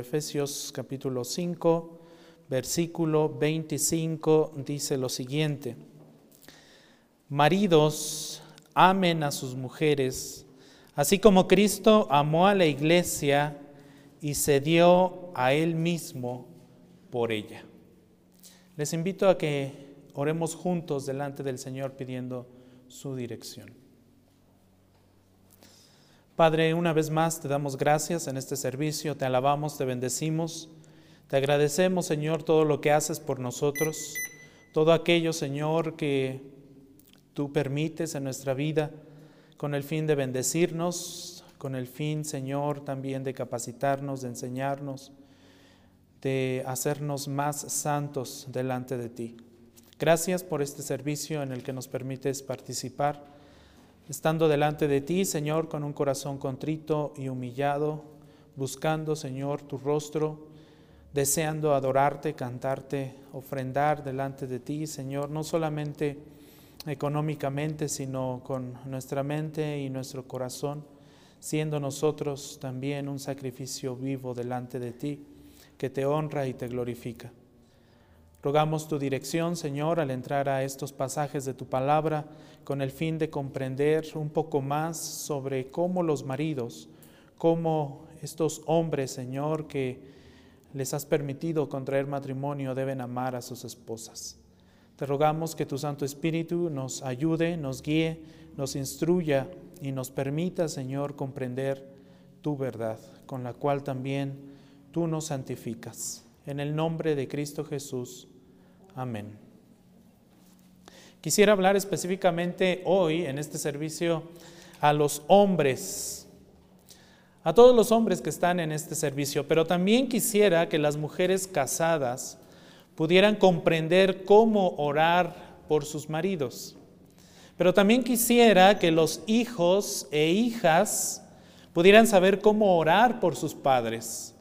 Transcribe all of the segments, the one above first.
Efesios capítulo 5, versículo 25 dice lo siguiente. Maridos, amen a sus mujeres, así como Cristo amó a la iglesia y se dio a él mismo por ella. Les invito a que oremos juntos delante del Señor pidiendo su dirección. Padre, una vez más te damos gracias en este servicio, te alabamos, te bendecimos, te agradecemos, Señor, todo lo que haces por nosotros, todo aquello, Señor, que tú permites en nuestra vida con el fin de bendecirnos, con el fin, Señor, también de capacitarnos, de enseñarnos, de hacernos más santos delante de ti. Gracias por este servicio en el que nos permites participar, estando delante de ti, Señor, con un corazón contrito y humillado, buscando, Señor, tu rostro, deseando adorarte, cantarte, ofrendar delante de ti, Señor, no solamente económicamente, sino con nuestra mente y nuestro corazón, siendo nosotros también un sacrificio vivo delante de ti, que te honra y te glorifica. Rogamos tu dirección, Señor, al entrar a estos pasajes de tu palabra, con el fin de comprender un poco más sobre cómo los maridos, cómo estos hombres, Señor, que les has permitido contraer matrimonio, deben amar a sus esposas. Te rogamos que tu Santo Espíritu nos ayude, nos guíe, nos instruya y nos permita, Señor, comprender tu verdad, con la cual también tú nos santificas. En el nombre de Cristo Jesús. Amén. Quisiera hablar específicamente hoy en este servicio a los hombres, a todos los hombres que están en este servicio, pero también quisiera que las mujeres casadas pudieran comprender cómo orar por sus maridos. Pero también quisiera que los hijos e hijas pudieran saber cómo orar por sus padres,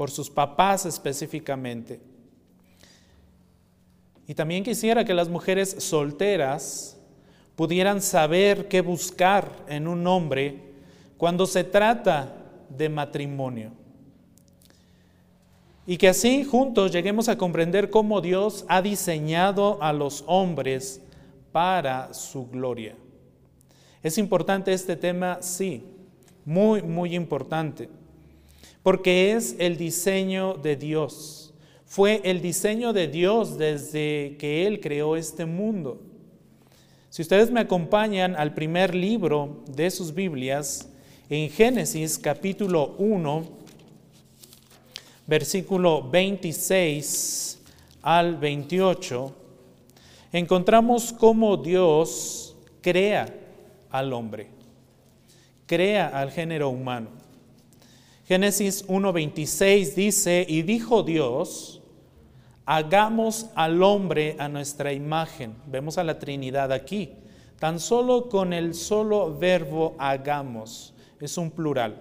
por sus papás específicamente. Y también quisiera que las mujeres solteras pudieran saber qué buscar en un hombre cuando se trata de matrimonio. Y que así juntos lleguemos a comprender cómo Dios ha diseñado a los hombres para su gloria. ¿Es importante este tema? Sí, muy, muy importante, porque es el diseño de Dios fue el diseño de Dios desde que Él creó este mundo. Si ustedes me acompañan al primer libro de sus Biblias, en Génesis capítulo 1, versículo 26 al 28, encontramos cómo Dios crea al hombre, crea al género humano. Génesis 1.26 dice, y dijo Dios, hagamos al hombre a nuestra imagen. Vemos a la Trinidad aquí. Tan solo con el solo verbo hagamos. Es un plural.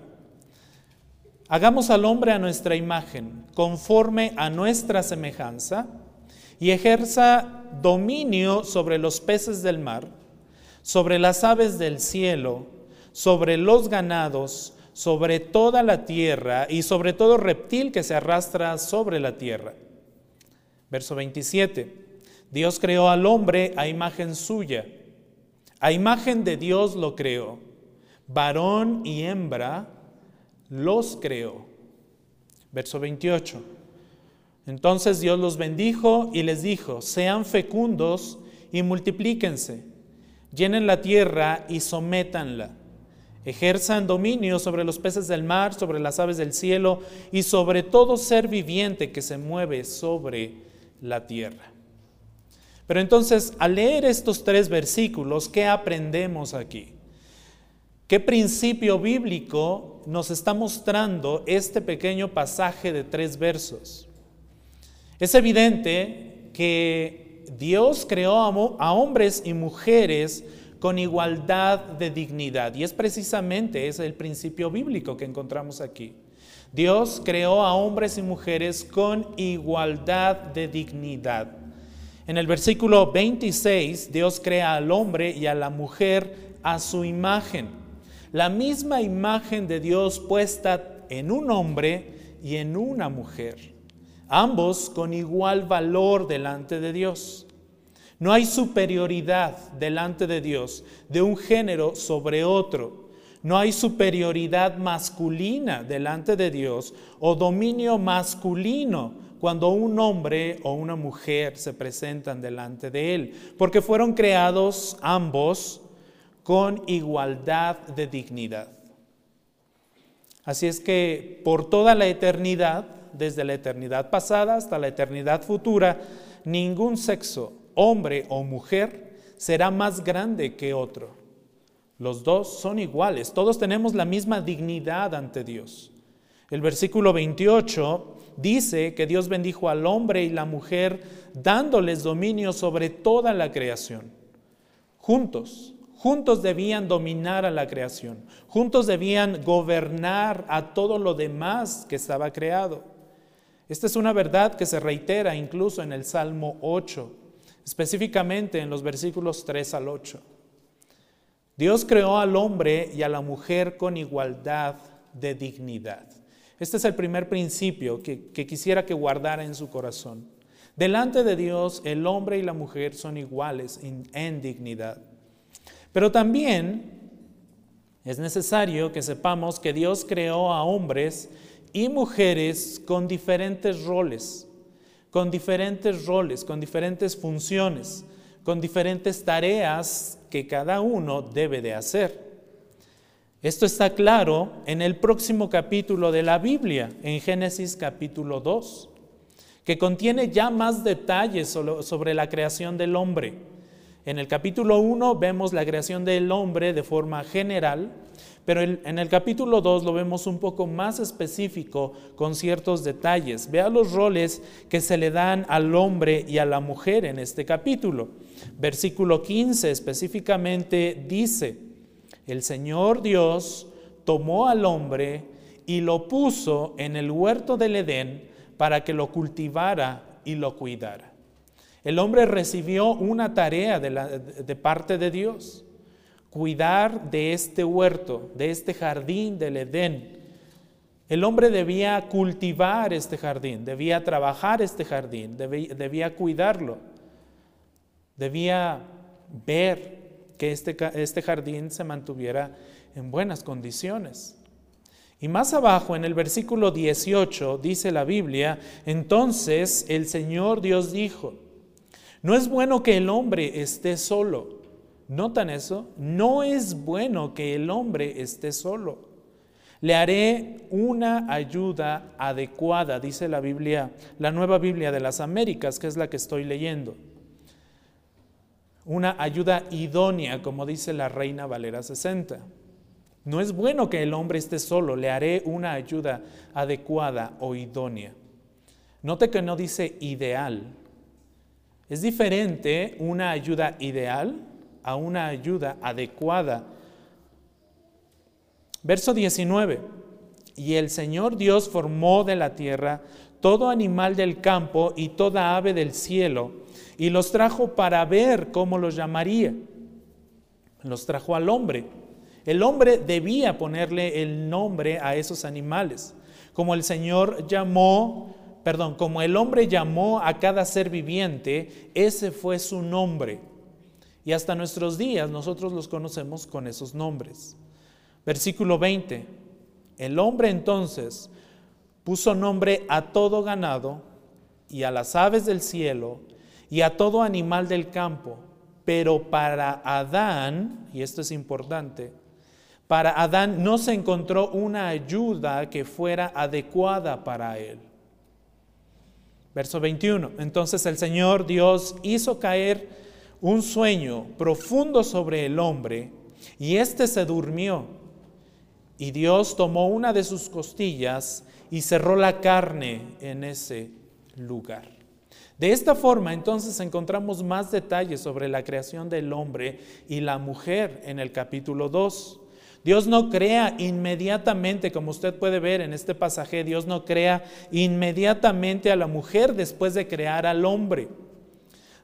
Hagamos al hombre a nuestra imagen, conforme a nuestra semejanza, y ejerza dominio sobre los peces del mar, sobre las aves del cielo, sobre los ganados, sobre toda la tierra y sobre todo reptil que se arrastra sobre la tierra. Verso 27. Dios creó al hombre a imagen suya. A imagen de Dios lo creó. Varón y hembra los creó. Verso 28. Entonces Dios los bendijo y les dijo, sean fecundos y multiplíquense, llenen la tierra y sométanla, ejerzan dominio sobre los peces del mar, sobre las aves del cielo y sobre todo ser viviente que se mueve sobre la tierra. Pero entonces, al leer estos tres versículos, ¿qué aprendemos aquí? ¿Qué principio bíblico nos está mostrando este pequeño pasaje de tres versos? Es evidente que Dios creó a hombres y mujeres con igualdad de dignidad. Y es precisamente ese el principio bíblico que encontramos aquí. Dios creó a hombres y mujeres con igualdad de dignidad. En el versículo 26, Dios crea al hombre y a la mujer a su imagen. La misma imagen de Dios puesta en un hombre y en una mujer, ambos con igual valor delante de Dios. No hay superioridad delante de Dios de un género sobre otro. No hay superioridad masculina delante de Dios o dominio masculino cuando un hombre o una mujer se presentan delante de Él, porque fueron creados ambos con igualdad de dignidad. Así es que por toda la eternidad, desde la eternidad pasada hasta la eternidad futura, ningún sexo, hombre o mujer, será más grande que otro. Los dos son iguales, todos tenemos la misma dignidad ante Dios. El versículo 28 dice que Dios bendijo al hombre y la mujer dándoles dominio sobre toda la creación. Juntos, juntos debían dominar a la creación, juntos debían gobernar a todo lo demás que estaba creado. Esta es una verdad que se reitera incluso en el Salmo 8, específicamente en los versículos 3 al 8. Dios creó al hombre y a la mujer con igualdad de dignidad. Este es el primer principio que, quisiera que guardara en su corazón. Delante de Dios, el hombre y la mujer son iguales en dignidad. Pero también es necesario que sepamos que Dios creó a hombres y mujeres con diferentes roles, con diferentes roles, con diferentes funciones, con diferentes tareas que cada uno debe de hacer. Esto está claro en el próximo capítulo de la Biblia, en Génesis capítulo 2, que contiene ya más detalles sobre la creación del hombre. En el capítulo 1 vemos la creación del hombre de forma general, pero en el capítulo 2 lo vemos un poco más específico con ciertos detalles. Vea los roles que se le dan al hombre y a la mujer en este capítulo. Versículo 15 específicamente dice, el Señor Dios tomó al hombre y lo puso en el huerto del Edén para que lo cultivara y lo cuidara. El hombre recibió una tarea de, parte de Dios, cuidar de este huerto, de este jardín del Edén. El hombre debía cultivar este jardín, debía trabajar este jardín, debía cuidarlo, debía ver que este, este jardín se mantuviera en buenas condiciones. Y más abajo, en el versículo 18, dice la Biblia, entonces el Señor Dios dijo, no es bueno que el hombre esté solo. ¿Notan eso? No es bueno que el hombre esté solo. Le haré una ayuda adecuada, dice la Biblia, la nueva Biblia de las Américas, que es la que estoy leyendo una ayuda idónea, como dice la Reina Valera 60. No es bueno que el hombre esté solo, le haré una ayuda adecuada o idónea. Note que no dice ideal. Es diferente una ayuda ideal a una ayuda adecuada. Verso 19. Y el Señor Dios formó de la tierra todo animal del campo y toda ave del cielo y los trajo para ver cómo los llamaría. Los trajo al hombre. El hombre debía ponerle el nombre a esos animales. Como el Señor llamó, perdón, como el hombre llamó a cada ser viviente, ese fue su nombre. Y hasta nuestros días nosotros los conocemos con esos nombres. Versículo 20. El hombre entonces puso nombre a todo ganado y a las aves del cielo y a todo animal del campo. Pero para Adán, y esto es importante, para Adán no se encontró una ayuda que fuera adecuada para él. Verso 21. Entonces el Señor Dios hizo caer un sueño profundo sobre el hombre y éste se durmió. Y Dios tomó una de sus costillas y cerró la carne en ese lugar. De esta forma, entonces, encontramos más detalles sobre la creación del hombre y la mujer en el capítulo 2. Dios no crea inmediatamente, como usted puede ver en este pasaje, Dios no crea inmediatamente a la mujer después de crear al hombre.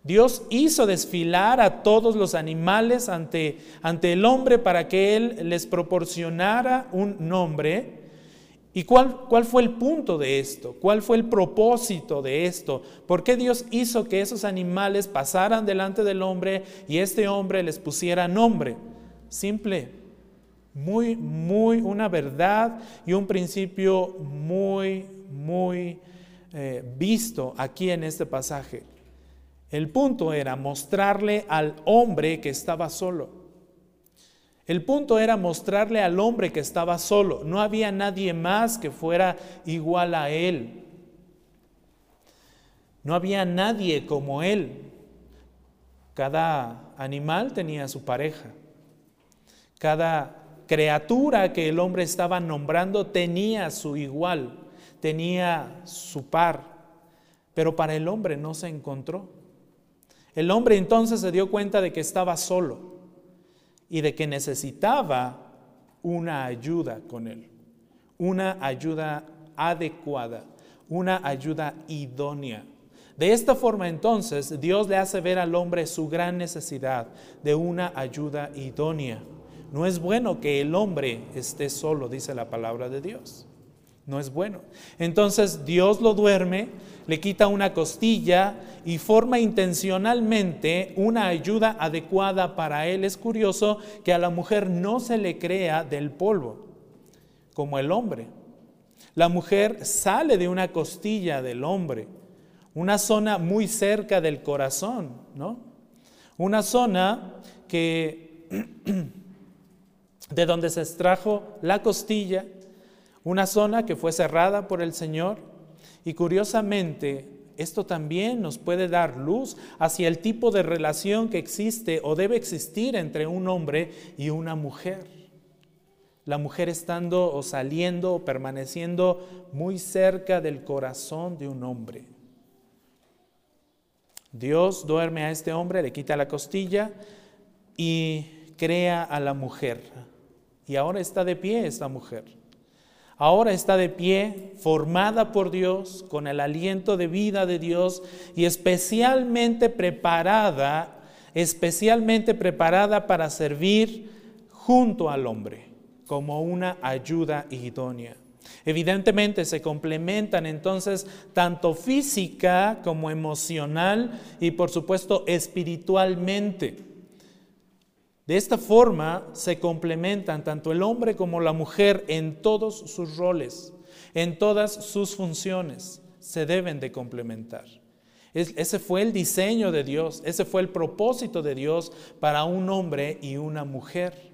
Dios hizo desfilar a todos los animales ante, ante el hombre para que Él les proporcionara un nombre ¿Y cuál, cuál, fue el punto de esto? ¿Cuál fue el propósito de esto? ¿Por qué Dios hizo que esos animales pasaran delante del hombre y este hombre les pusiera nombre? Simple, muy, muy una verdad y un principio muy, muy eh, visto aquí en este pasaje. El punto era mostrarle al hombre que estaba solo. El punto era mostrarle al hombre que estaba solo. No había nadie más que fuera igual a él. No había nadie como él. Cada animal tenía su pareja. Cada criatura que el hombre estaba nombrando tenía su igual, tenía su par. Pero para el hombre no se encontró. El hombre entonces se dio cuenta de que estaba solo y de que necesitaba una ayuda con él, una ayuda adecuada, una ayuda idónea. De esta forma entonces Dios le hace ver al hombre su gran necesidad de una ayuda idónea. No es bueno que el hombre esté solo, dice la palabra de Dios. No es bueno. Entonces Dios lo duerme, le quita una costilla y forma intencionalmente una ayuda adecuada para él. Es curioso que a la mujer no se le crea del polvo, como el hombre. La mujer sale de una costilla del hombre, una zona muy cerca del corazón, ¿no? Una zona que de donde se extrajo la costilla, una zona que fue cerrada por el Señor y curiosamente esto también nos puede dar luz hacia el tipo de relación que existe o debe existir entre un hombre y una mujer. La mujer estando o saliendo o permaneciendo muy cerca del corazón de un hombre. Dios duerme a este hombre, le quita la costilla y crea a la mujer. Y ahora está de pie esta mujer. Ahora está de pie, formada por Dios, con el aliento de vida de Dios y especialmente preparada, especialmente preparada para servir junto al hombre, como una ayuda idónea. Evidentemente se complementan entonces tanto física como emocional y por supuesto espiritualmente. De esta forma se complementan tanto el hombre como la mujer en todos sus roles, en todas sus funciones. Se deben de complementar. ese fue el diseño de Dios, ese fue el propósito de Dios para un hombre y una mujer.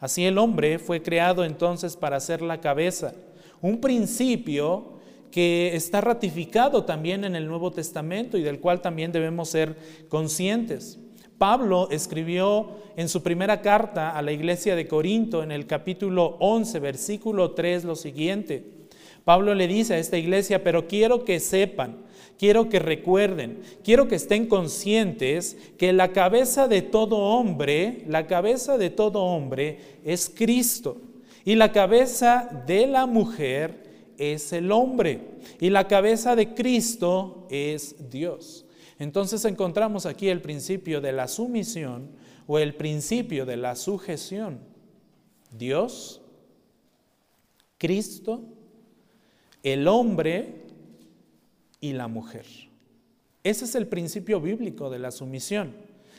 Así el hombre fue creado entonces para ser la cabeza, un principio que está ratificado también en el Nuevo Testamento y del cual también debemos ser conscientes. Pablo escribió en su primera carta a la iglesia de Corinto en el capítulo 11, versículo 3 lo siguiente. Pablo le dice a esta iglesia, pero quiero que sepan, quiero que recuerden, quiero que estén conscientes que la cabeza de todo hombre, la cabeza de todo hombre es Cristo y la cabeza de la mujer es el hombre y la cabeza de Cristo es Dios. Entonces encontramos aquí el principio de la sumisión o el principio de la sujeción. Dios, Cristo, el hombre y la mujer. Ese es el principio bíblico de la sumisión,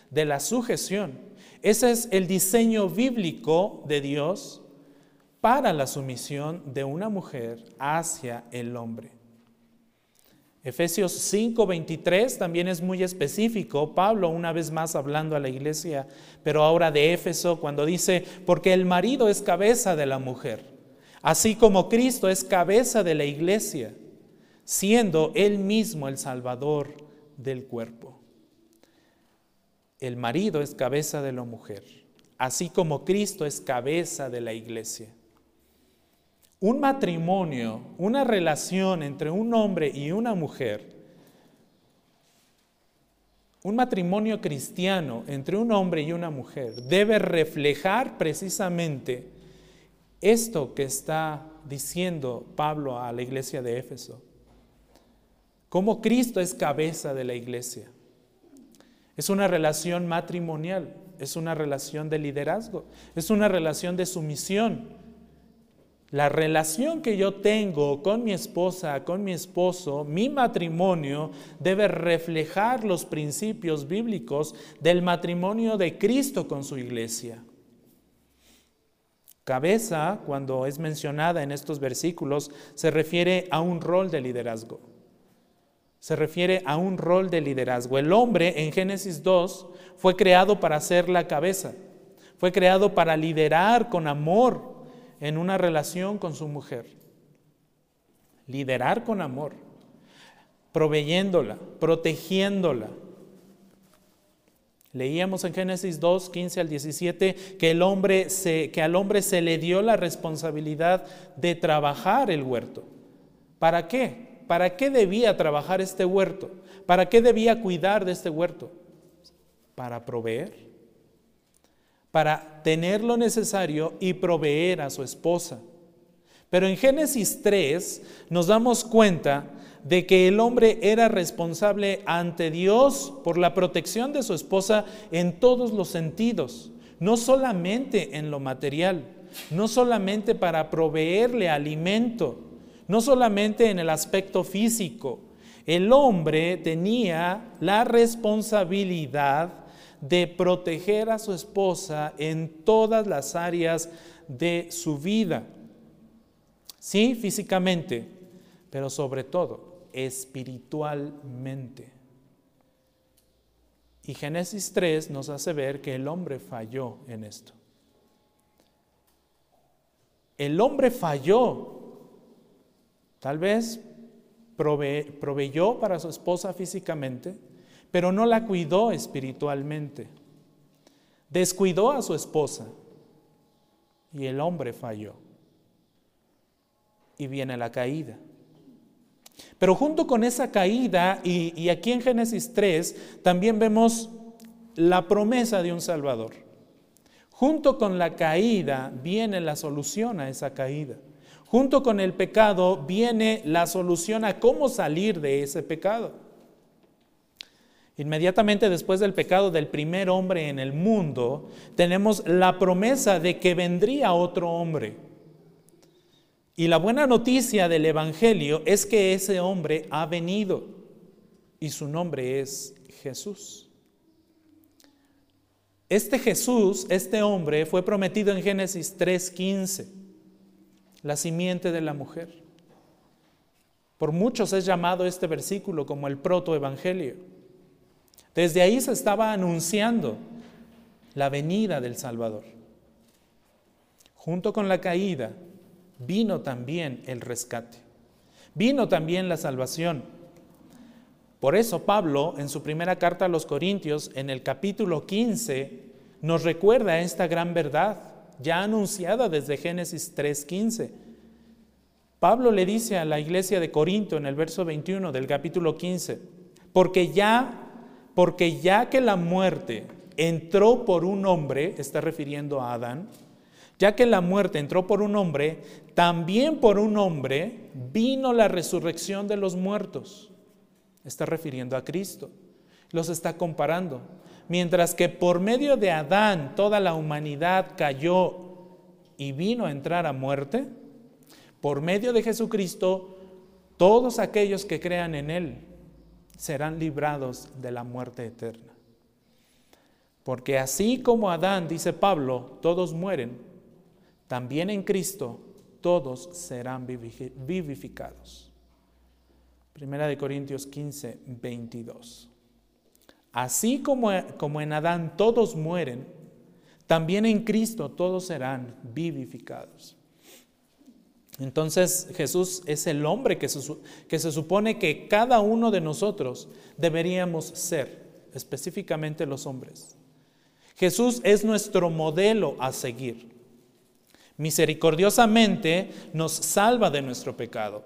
de la sujeción. Ese es el diseño bíblico de Dios para la sumisión de una mujer hacia el hombre. Efesios 5:23 también es muy específico. Pablo una vez más hablando a la iglesia, pero ahora de Éfeso, cuando dice, porque el marido es cabeza de la mujer, así como Cristo es cabeza de la iglesia, siendo él mismo el salvador del cuerpo. El marido es cabeza de la mujer, así como Cristo es cabeza de la iglesia un matrimonio, una relación entre un hombre y una mujer, un matrimonio cristiano entre un hombre y una mujer debe reflejar precisamente esto que está diciendo Pablo a la iglesia de Éfeso. Cómo Cristo es cabeza de la iglesia. Es una relación matrimonial, es una relación de liderazgo, es una relación de sumisión La relación que yo tengo con mi esposa, con mi esposo, mi matrimonio, debe reflejar los principios bíblicos del matrimonio de Cristo con su iglesia. Cabeza, cuando es mencionada en estos versículos, se refiere a un rol de liderazgo. Se refiere a un rol de liderazgo. El hombre en Génesis 2 fue creado para ser la cabeza. Fue creado para liderar con amor en una relación con su mujer. Liderar con amor, proveyéndola, protegiéndola. Leíamos en Génesis 2, 15 al 17 que, que al hombre se le dio la responsabilidad de trabajar el huerto. ¿Para qué? ¿Para qué debía trabajar este huerto? ¿Para qué debía cuidar de este huerto? Para proveer para tener lo necesario y proveer a su esposa. Pero en Génesis 3 nos damos cuenta de que el hombre era responsable ante Dios por la protección de su esposa en todos los sentidos, no solamente en lo material, no solamente para proveerle alimento, no solamente en el aspecto físico. El hombre tenía la responsabilidad de proteger a su esposa en todas las áreas de su vida. Sí, físicamente, pero sobre todo espiritualmente. Y Génesis 3 nos hace ver que el hombre falló en esto. El hombre falló. Tal vez proveyó para su esposa físicamente, pero no la cuidó espiritualmente. Descuidó a su esposa y el hombre falló. Y viene la caída. Pero junto con esa caída, y, aquí en Génesis 3, también vemos la promesa de un Salvador. Junto con la caída viene la solución a esa caída. Junto con el pecado viene la solución a cómo salir de ese pecado. Inmediatamente después del pecado del primer hombre en el mundo, tenemos la promesa de que vendría otro hombre. Y la buena noticia del Evangelio es que ese hombre ha venido y su nombre es Jesús. Este Jesús, este hombre, fue prometido en Génesis 3:15, la simiente de la mujer. Por muchos es llamado este versículo como el protoevangelio. Desde ahí se estaba anunciando la venida del Salvador. Junto con la caída vino también el rescate, vino también la salvación. Por eso Pablo en su primera carta a los Corintios, en el capítulo 15, nos recuerda esta gran verdad, ya anunciada desde Génesis 3.15. Pablo le dice a la iglesia de Corinto en el verso 21 del capítulo 15, porque ya porque ya que la muerte entró por un hombre, está refiriendo a Adán, ya que la muerte entró por un hombre, también por un hombre vino la resurrección de los muertos. Está refiriendo a Cristo. Los está comparando. Mientras que por medio de Adán toda la humanidad cayó y vino a entrar a muerte, por medio de Jesucristo todos aquellos que crean en Él serán librados de la muerte eterna. Porque así como Adán, dice Pablo, todos mueren, también en Cristo todos serán vivificados. Primera de Corintios 15, 22. Así como, como en Adán todos mueren, también en Cristo todos serán vivificados. Entonces Jesús es el hombre que se, supone que cada uno de nosotros deberíamos ser, específicamente los hombres. Jesús es nuestro modelo a seguir. Misericordiosamente nos salva de nuestro pecado.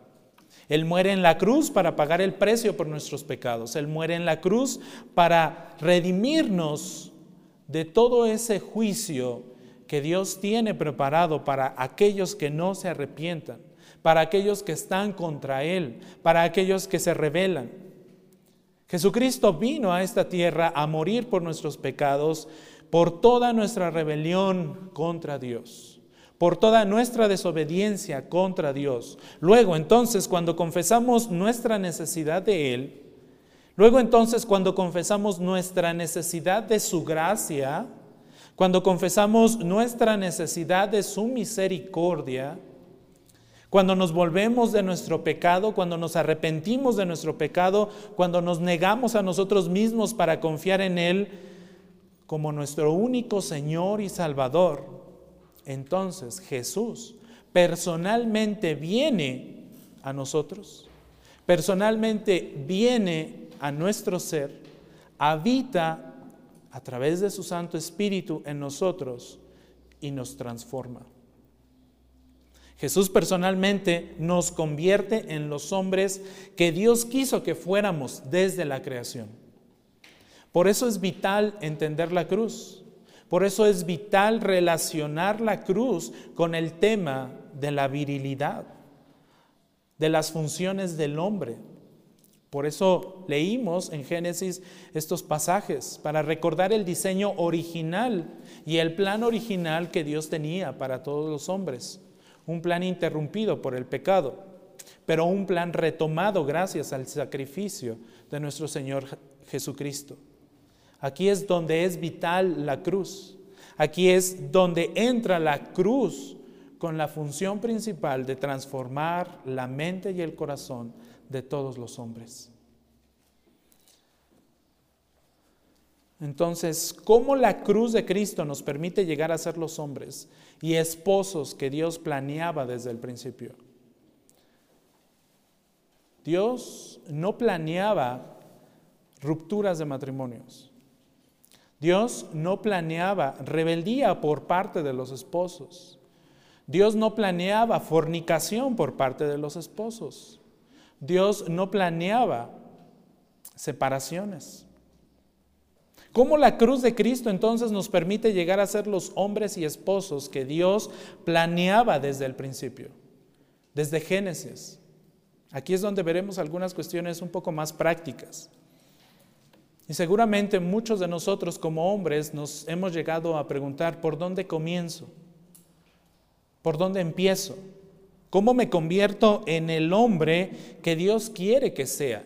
Él muere en la cruz para pagar el precio por nuestros pecados. Él muere en la cruz para redimirnos de todo ese juicio que Dios tiene preparado para aquellos que no se arrepientan, para aquellos que están contra Él, para aquellos que se rebelan. Jesucristo vino a esta tierra a morir por nuestros pecados, por toda nuestra rebelión contra Dios, por toda nuestra desobediencia contra Dios. Luego entonces cuando confesamos nuestra necesidad de Él, luego entonces cuando confesamos nuestra necesidad de su gracia, cuando confesamos nuestra necesidad de su misericordia, cuando nos volvemos de nuestro pecado, cuando nos arrepentimos de nuestro pecado, cuando nos negamos a nosotros mismos para confiar en Él como nuestro único Señor y Salvador, entonces Jesús personalmente viene a nosotros, personalmente viene a nuestro ser, habita a través de su Santo Espíritu en nosotros y nos transforma. Jesús personalmente nos convierte en los hombres que Dios quiso que fuéramos desde la creación. Por eso es vital entender la cruz. Por eso es vital relacionar la cruz con el tema de la virilidad, de las funciones del hombre. Por eso leímos en Génesis estos pasajes, para recordar el diseño original y el plan original que Dios tenía para todos los hombres un plan interrumpido por el pecado, pero un plan retomado gracias al sacrificio de nuestro Señor Jesucristo. Aquí es donde es vital la cruz. Aquí es donde entra la cruz con la función principal de transformar la mente y el corazón de todos los hombres. Entonces, ¿cómo la cruz de Cristo nos permite llegar a ser los hombres y esposos que Dios planeaba desde el principio? Dios no planeaba rupturas de matrimonios. Dios no planeaba rebeldía por parte de los esposos. Dios no planeaba fornicación por parte de los esposos. Dios no planeaba separaciones. ¿Cómo la cruz de Cristo entonces nos permite llegar a ser los hombres y esposos que Dios planeaba desde el principio, desde Génesis? Aquí es donde veremos algunas cuestiones un poco más prácticas. Y seguramente muchos de nosotros como hombres nos hemos llegado a preguntar, ¿por dónde comienzo? ¿Por dónde empiezo? ¿Cómo me convierto en el hombre que Dios quiere que sea?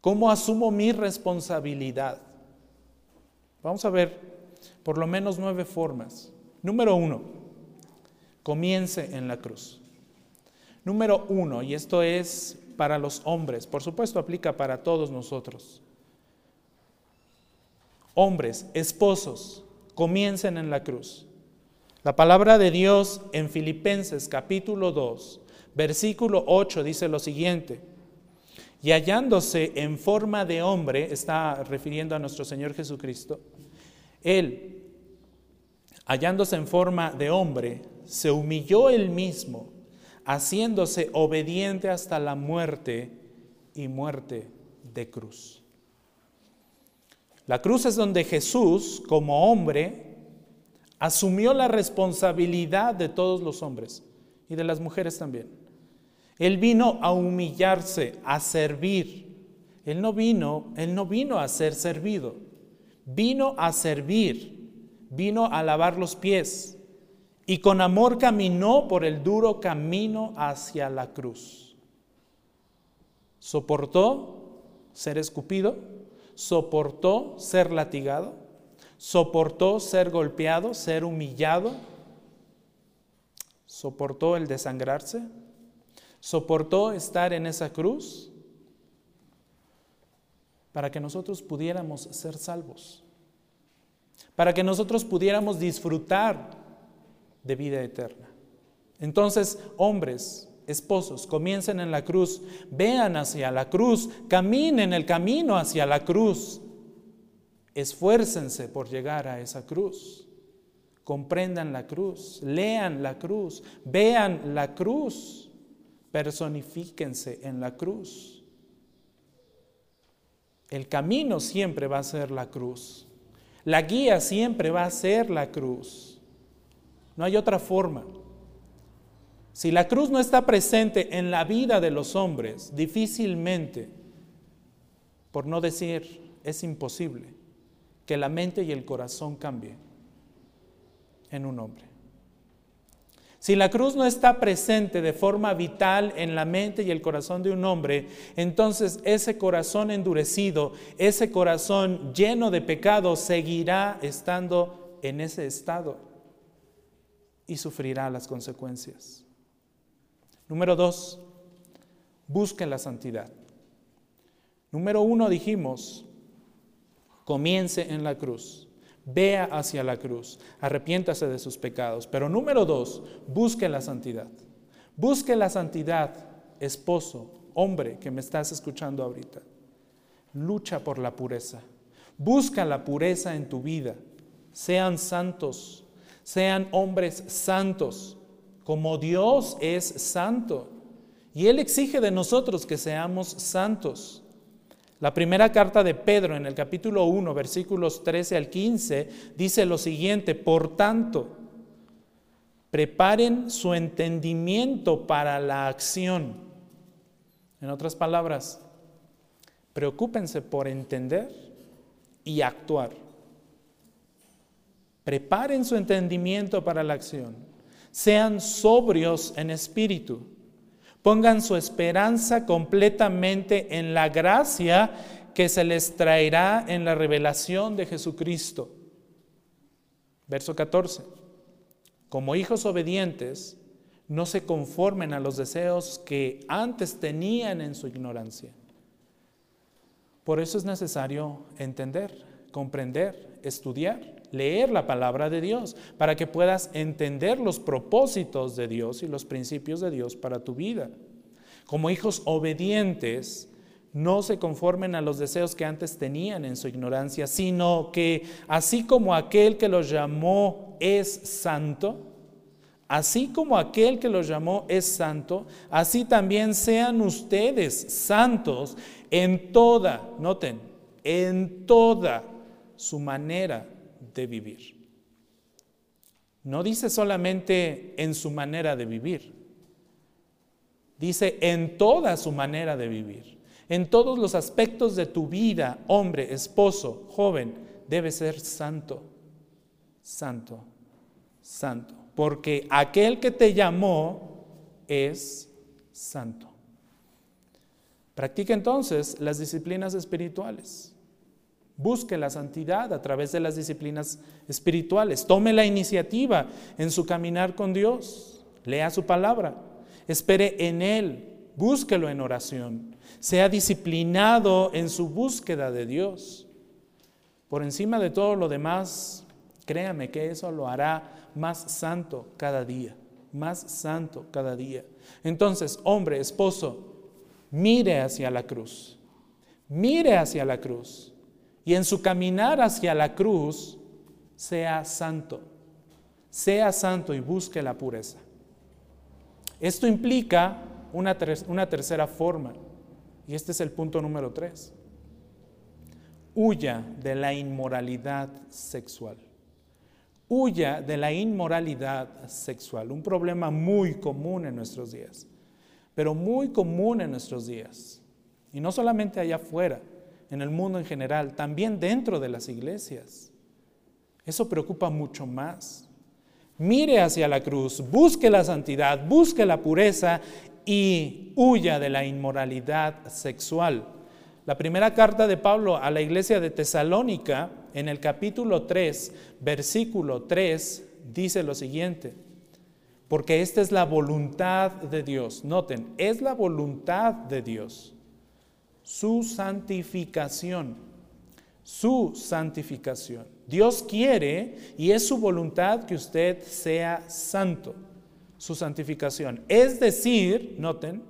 ¿Cómo asumo mi responsabilidad? Vamos a ver por lo menos nueve formas. Número uno, comience en la cruz. Número uno, y esto es para los hombres, por supuesto aplica para todos nosotros. Hombres, esposos, comiencen en la cruz. La palabra de Dios en Filipenses capítulo 2, versículo 8 dice lo siguiente y hallándose en forma de hombre, está refiriendo a nuestro Señor Jesucristo, Él, hallándose en forma de hombre, se humilló él mismo, haciéndose obediente hasta la muerte y muerte de cruz. La cruz es donde Jesús, como hombre, asumió la responsabilidad de todos los hombres y de las mujeres también. Él vino a humillarse, a servir. Él no vino, él no vino a ser servido. Vino a servir, vino a lavar los pies y con amor caminó por el duro camino hacia la cruz. Soportó ser escupido, soportó ser latigado, soportó ser golpeado, ser humillado, soportó el desangrarse, soportó estar en esa cruz para que nosotros pudiéramos ser salvos, para que nosotros pudiéramos disfrutar de vida eterna. Entonces, hombres, esposos, comiencen en la cruz, vean hacia la cruz, caminen el camino hacia la cruz, esfuércense por llegar a esa cruz, comprendan la cruz, lean la cruz, vean la cruz personifíquense en la cruz. El camino siempre va a ser la cruz. La guía siempre va a ser la cruz. No hay otra forma. Si la cruz no está presente en la vida de los hombres, difícilmente, por no decir es imposible, que la mente y el corazón cambien en un hombre. Si la cruz no está presente de forma vital en la mente y el corazón de un hombre, entonces ese corazón endurecido, ese corazón lleno de pecado, seguirá estando en ese estado y sufrirá las consecuencias. Número dos, busque la santidad. Número uno dijimos, comience en la cruz. Vea hacia la cruz, arrepiéntase de sus pecados. Pero número dos, busque la santidad. Busque la santidad, esposo, hombre que me estás escuchando ahorita. Lucha por la pureza. Busca la pureza en tu vida. Sean santos, sean hombres santos, como Dios es santo. Y Él exige de nosotros que seamos santos. La primera carta de Pedro en el capítulo 1, versículos 13 al 15, dice lo siguiente, por tanto, preparen su entendimiento para la acción. En otras palabras, preocúpense por entender y actuar. Preparen su entendimiento para la acción. Sean sobrios en espíritu Pongan su esperanza completamente en la gracia que se les traerá en la revelación de Jesucristo. Verso 14. Como hijos obedientes, no se conformen a los deseos que antes tenían en su ignorancia. Por eso es necesario entender, comprender, estudiar, leer la palabra de Dios, para que puedas entender los propósitos de Dios y los principios de Dios para tu vida. Como hijos obedientes, no se conformen a los deseos que antes tenían en su ignorancia, sino que así como aquel que los llamó es santo, así como aquel que los llamó es santo, así también sean ustedes santos en toda, noten, en toda su manera de vivir. No dice solamente en su manera de vivir, dice en toda su manera de vivir. En todos los aspectos de tu vida, hombre, esposo, joven, debe ser santo, santo, santo. Porque aquel que te llamó es santo. Practica entonces las disciplinas espirituales. Busque la santidad a través de las disciplinas espirituales. Tome la iniciativa en su caminar con Dios. Lea su palabra. Espere en Él. Búsquelo en oración. Sea disciplinado en su búsqueda de Dios. Por encima de todo lo demás, créame que eso lo hará más santo cada día. Más santo cada día. Entonces, hombre, esposo, mire hacia la cruz. Mire hacia la cruz y en su caminar hacia la cruz sea santo, sea santo y busque la pureza. Esto implica una, tercera forma, y este es el punto número tres. Huya de la inmoralidad sexual. Huya de la inmoralidad sexual, un problema muy común en nuestros días, pero muy común en nuestros días. Y no solamente allá afuera, en el mundo en general, también dentro de las iglesias. Eso preocupa mucho más. Mire hacia la cruz, busque la santidad, busque la pureza y huya de la inmoralidad sexual. La primera carta de Pablo a la iglesia de Tesalónica, en el capítulo 3, versículo 3, dice lo siguiente, porque esta es la voluntad de Dios. Noten, es la voluntad de Dios su santificación, su santificación. Dios quiere y es su voluntad que usted sea santo, su santificación. Es decir, noten,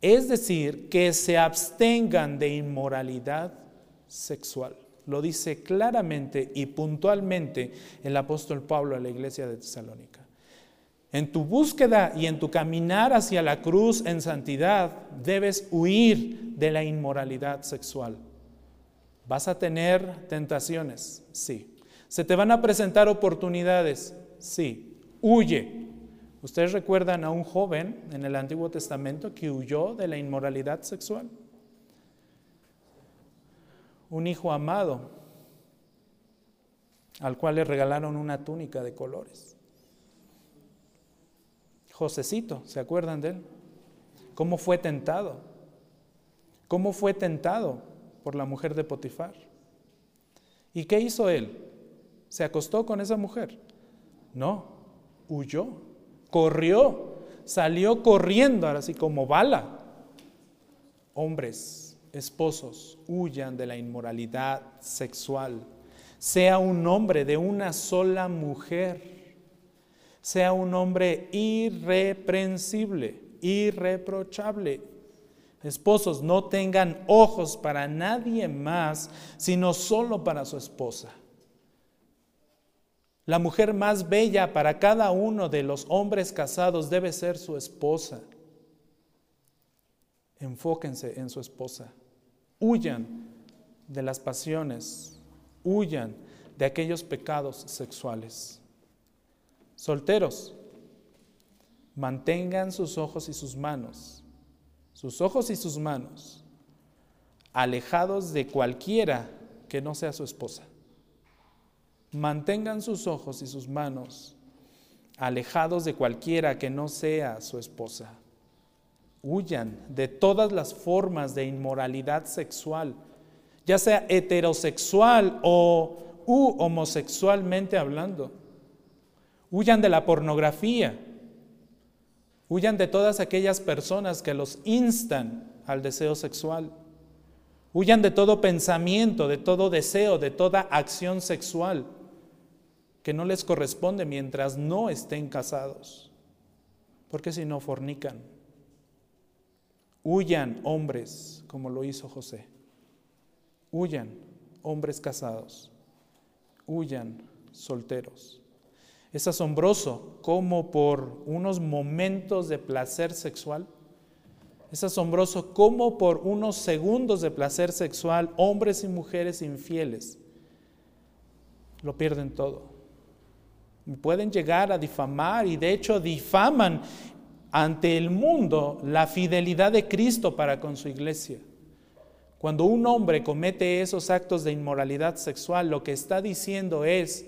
es decir, que se abstengan de inmoralidad sexual. Lo dice claramente y puntualmente el apóstol Pablo a la iglesia de Tesalónica. En tu búsqueda y en tu caminar hacia la cruz en santidad, debes huir de la inmoralidad sexual. ¿Vas a tener tentaciones? Sí. ¿Se te van a presentar oportunidades? Sí. Huye. ¿Ustedes recuerdan a un joven en el Antiguo Testamento que huyó de la inmoralidad sexual? Un hijo amado al cual le regalaron una túnica de colores. Josecito, ¿se acuerdan de él? ¿Cómo fue tentado? ¿Cómo fue tentado por la mujer de Potifar? ¿Y qué hizo él? ¿Se acostó con esa mujer? No, huyó, corrió, salió corriendo, ahora sí como bala. Hombres, esposos, huyan de la inmoralidad sexual. Sea un hombre de una sola mujer sea un hombre irreprensible, irreprochable. Esposos, no tengan ojos para nadie más, sino solo para su esposa. La mujer más bella para cada uno de los hombres casados debe ser su esposa. Enfóquense en su esposa. Huyan de las pasiones. Huyan de aquellos pecados sexuales. Solteros, mantengan sus ojos y sus manos, sus ojos y sus manos, alejados de cualquiera que no sea su esposa. Mantengan sus ojos y sus manos alejados de cualquiera que no sea su esposa. Huyan de todas las formas de inmoralidad sexual, ya sea heterosexual o u homosexualmente hablando. Huyan de la pornografía. Huyan de todas aquellas personas que los instan al deseo sexual. Huyan de todo pensamiento, de todo deseo, de toda acción sexual que no les corresponde mientras no estén casados. Porque si no fornican. Huyan hombres, como lo hizo José. Huyan hombres casados. Huyan solteros. Es asombroso cómo por unos momentos de placer sexual, es asombroso cómo por unos segundos de placer sexual hombres y mujeres infieles lo pierden todo. Pueden llegar a difamar y de hecho difaman ante el mundo la fidelidad de Cristo para con su iglesia. Cuando un hombre comete esos actos de inmoralidad sexual, lo que está diciendo es,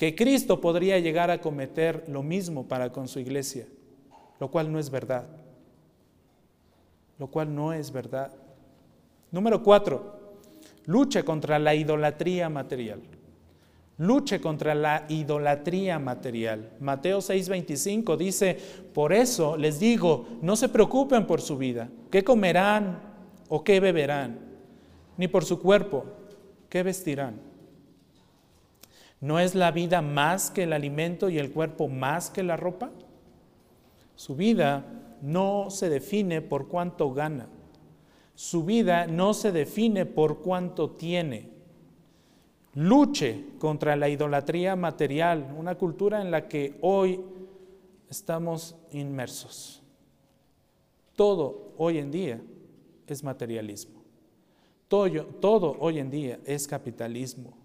que Cristo podría llegar a cometer lo mismo para con su iglesia, lo cual no es verdad. Lo cual no es verdad. Número cuatro, luche contra la idolatría material. Luche contra la idolatría material. Mateo 6:25 dice, por eso les digo, no se preocupen por su vida, qué comerán o qué beberán, ni por su cuerpo, qué vestirán. ¿No es la vida más que el alimento y el cuerpo más que la ropa? Su vida no se define por cuánto gana. Su vida no se define por cuánto tiene. Luche contra la idolatría material, una cultura en la que hoy estamos inmersos. Todo hoy en día es materialismo. Todo, todo hoy en día es capitalismo.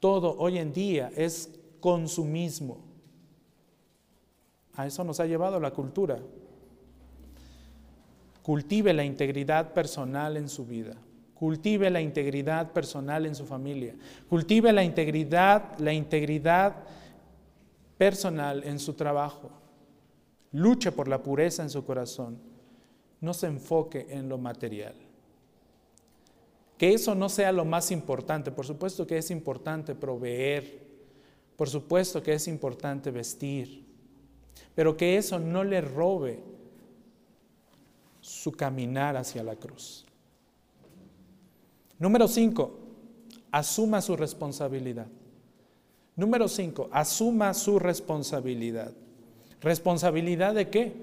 Todo hoy en día es consumismo. A eso nos ha llevado la cultura. Cultive la integridad personal en su vida. Cultive la integridad personal en su familia. Cultive la integridad, la integridad personal en su trabajo. Luche por la pureza en su corazón. No se enfoque en lo material. Que eso no sea lo más importante. Por supuesto que es importante proveer. Por supuesto que es importante vestir. Pero que eso no le robe su caminar hacia la cruz. Número cinco, asuma su responsabilidad. Número cinco, asuma su responsabilidad. ¿Responsabilidad de qué?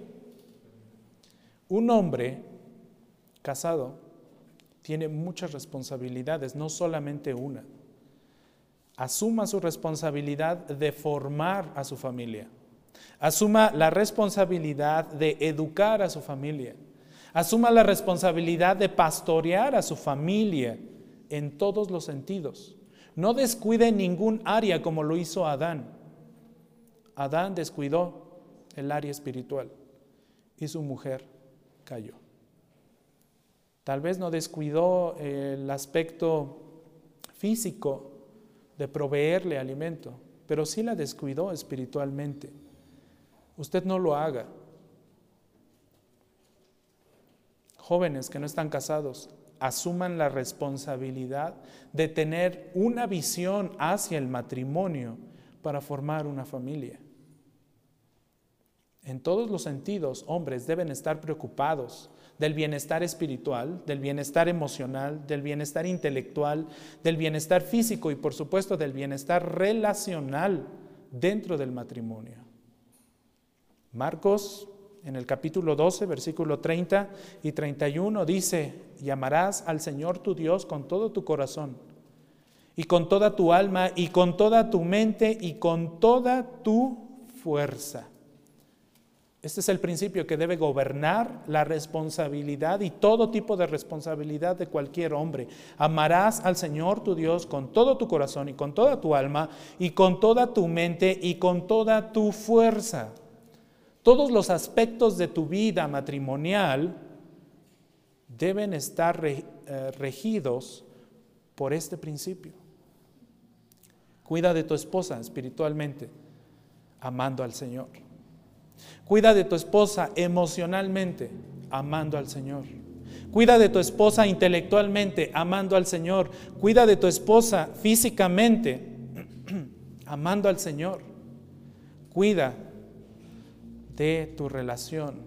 Un hombre casado tiene muchas responsabilidades, no solamente una. Asuma su responsabilidad de formar a su familia. Asuma la responsabilidad de educar a su familia. Asuma la responsabilidad de pastorear a su familia en todos los sentidos. No descuide ningún área como lo hizo Adán. Adán descuidó el área espiritual y su mujer cayó. Tal vez no descuidó el aspecto físico de proveerle alimento, pero sí la descuidó espiritualmente. usted no lo haga. Jóvenes que no están casados, asuman la responsabilidad de tener una visión hacia el matrimonio para formar una familia. En todos los sentidos, hombres deben estar preocupados del bienestar espiritual, del bienestar emocional, del bienestar intelectual, del bienestar físico y por supuesto del bienestar relacional dentro del matrimonio. Marcos en el capítulo 12, versículo 30 y 31 dice, llamarás al Señor tu Dios con todo tu corazón y con toda tu alma y con toda tu mente y con toda tu fuerza. Este es el principio que debe gobernar la responsabilidad y todo tipo de responsabilidad de cualquier hombre. Amarás al Señor tu Dios con todo tu corazón y con toda tu alma y con toda tu mente y con toda tu fuerza. Todos los aspectos de tu vida matrimonial deben estar eh, regidos por este principio. Cuida de tu esposa espiritualmente, amando al Señor. Cuida de tu esposa emocionalmente, amando al Señor. Cuida de tu esposa intelectualmente, amando al Señor. Cuida de tu esposa físicamente, amando al Señor. Cuida de tu relación,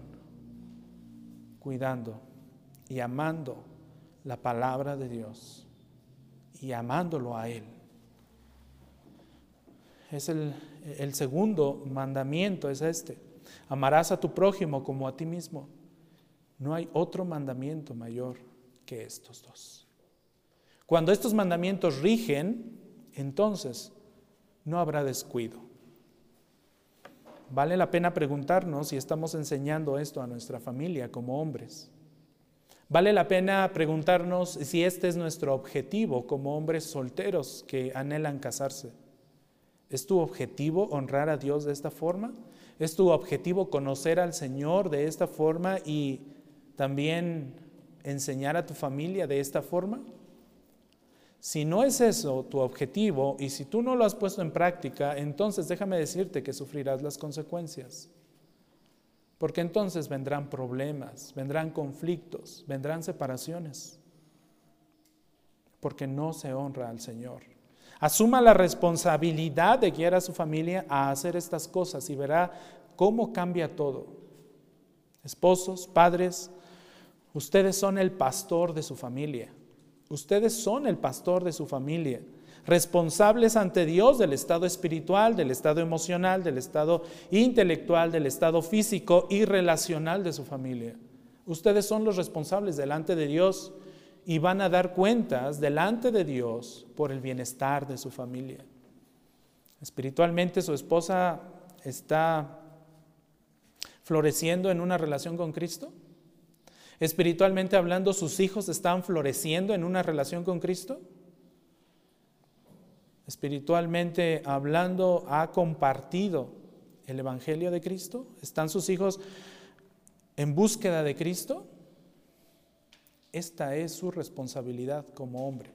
cuidando y amando la palabra de Dios y amándolo a Él. Es el, el segundo mandamiento, es este Amarás a tu prójimo como a ti mismo. No hay otro mandamiento mayor que estos dos. Cuando estos mandamientos rigen, entonces no habrá descuido. Vale la pena preguntarnos si estamos enseñando esto a nuestra familia como hombres. Vale la pena preguntarnos si este es nuestro objetivo como hombres solteros que anhelan casarse. ¿Es tu objetivo honrar a Dios de esta forma? ¿Es tu objetivo conocer al Señor de esta forma y también enseñar a tu familia de esta forma? Si no es eso tu objetivo y si tú no lo has puesto en práctica, entonces déjame decirte que sufrirás las consecuencias. Porque entonces vendrán problemas, vendrán conflictos, vendrán separaciones. Porque no se honra al Señor. Asuma la responsabilidad de guiar a su familia a hacer estas cosas y verá cómo cambia todo. Esposos, padres, ustedes son el pastor de su familia. Ustedes son el pastor de su familia, responsables ante Dios del estado espiritual, del estado emocional, del estado intelectual, del estado físico y relacional de su familia. Ustedes son los responsables delante de Dios y van a dar cuentas delante de Dios por el bienestar de su familia. Espiritualmente su esposa está floreciendo en una relación con Cristo. Espiritualmente hablando, sus hijos están floreciendo en una relación con Cristo. Espiritualmente hablando, ha compartido el Evangelio de Cristo. ¿Están sus hijos en búsqueda de Cristo? Esta es su responsabilidad como hombre.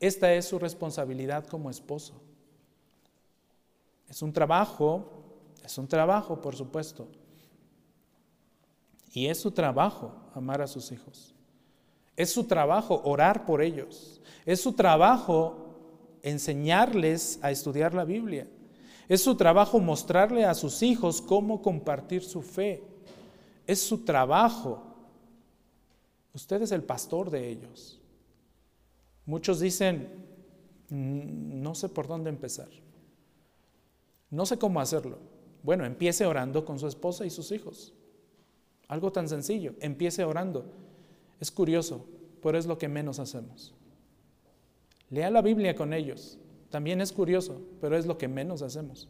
Esta es su responsabilidad como esposo. Es un trabajo, es un trabajo, por supuesto. Y es su trabajo amar a sus hijos. Es su trabajo orar por ellos. Es su trabajo enseñarles a estudiar la Biblia. Es su trabajo mostrarle a sus hijos cómo compartir su fe. Es su trabajo Usted es el pastor de ellos. Muchos dicen, mm, no sé por dónde empezar. No sé cómo hacerlo. Bueno, empiece orando con su esposa y sus hijos. Algo tan sencillo, empiece orando. Es curioso, pero es lo que menos hacemos. Lea la Biblia con ellos. También es curioso, pero es lo que menos hacemos.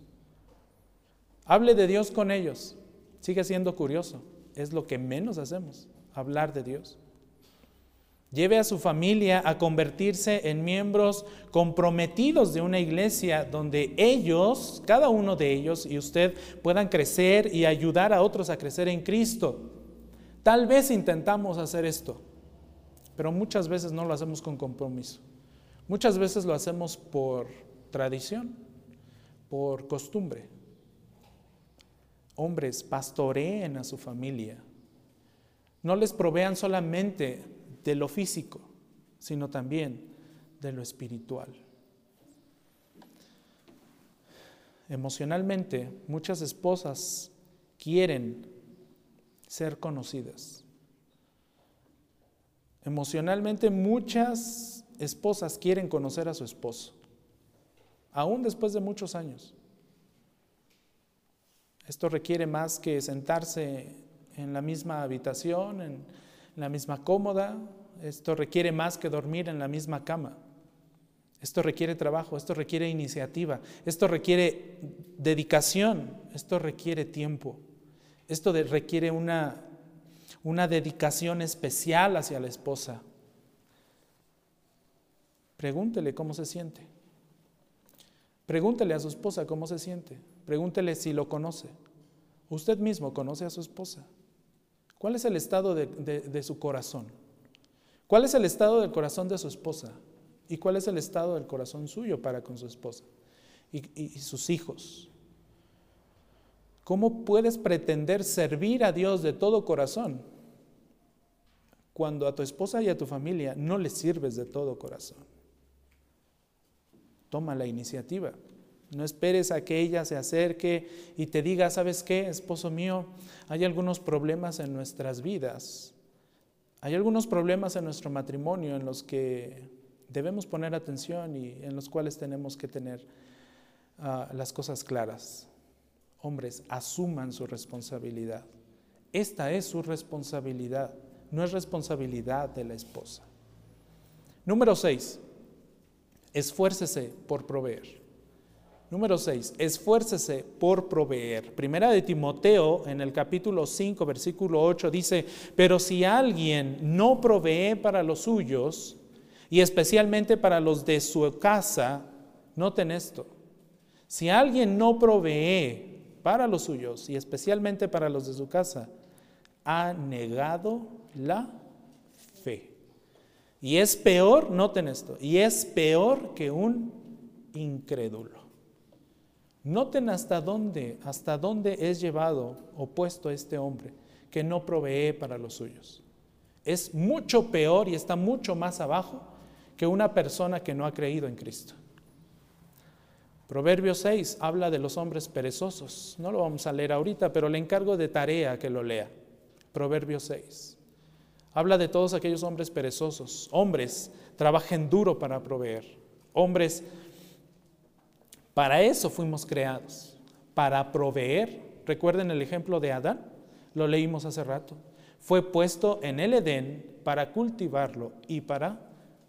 Hable de Dios con ellos. Sigue siendo curioso. Es lo que menos hacemos, hablar de Dios. Lleve a su familia a convertirse en miembros comprometidos de una iglesia donde ellos, cada uno de ellos y usted puedan crecer y ayudar a otros a crecer en Cristo. Tal vez intentamos hacer esto, pero muchas veces no lo hacemos con compromiso. Muchas veces lo hacemos por tradición, por costumbre. Hombres, pastoreen a su familia. No les provean solamente de lo físico, sino también de lo espiritual. Emocionalmente, muchas esposas quieren ser conocidas. Emocionalmente, muchas esposas quieren conocer a su esposo, aún después de muchos años. Esto requiere más que sentarse en la misma habitación, en la misma cómoda. Esto requiere más que dormir en la misma cama. Esto requiere trabajo, esto requiere iniciativa, esto requiere dedicación, esto requiere tiempo, esto requiere una, una dedicación especial hacia la esposa. Pregúntele cómo se siente. Pregúntele a su esposa cómo se siente. Pregúntele si lo conoce. Usted mismo conoce a su esposa. ¿Cuál es el estado de, su corazón? ¿Cuál es el estado del corazón de su esposa? ¿Y cuál es el estado del corazón suyo para con su esposa y, sus hijos? ¿Cómo puedes pretender servir a Dios de todo corazón cuando a tu esposa y a tu familia no les sirves de todo corazón? Toma la iniciativa. No esperes a que ella se acerque y te diga, ¿sabes qué, esposo mío? Hay algunos problemas en nuestras vidas. Hay algunos problemas en nuestro matrimonio en los que debemos poner atención y en los cuales tenemos que tener ah, las cosas claras. Hombres, asuman su responsabilidad. Esta es su responsabilidad, no es responsabilidad de la esposa. Número 6. Esfuércese por proveer. Número 6, esfuércese por proveer. Primera de Timoteo, en el capítulo 5, versículo 8, dice, pero si alguien no provee para los suyos, y especialmente para los de su casa, noten esto, si alguien no provee para los suyos, y especialmente para los de su casa, ha negado la fe. Y es peor, noten esto, y es peor que un incrédulo. Noten hasta dónde, hasta dónde es llevado o puesto este hombre que no provee para los suyos. Es mucho peor y está mucho más abajo que una persona que no ha creído en Cristo. Proverbio 6 habla de los hombres perezosos. No lo vamos a leer ahorita, pero le encargo de tarea que lo lea. Proverbio 6. Habla de todos aquellos hombres perezosos. Hombres, trabajen duro para proveer. Hombres, para eso fuimos creados, para proveer. Recuerden el ejemplo de Adán, lo leímos hace rato. Fue puesto en el Edén para cultivarlo y para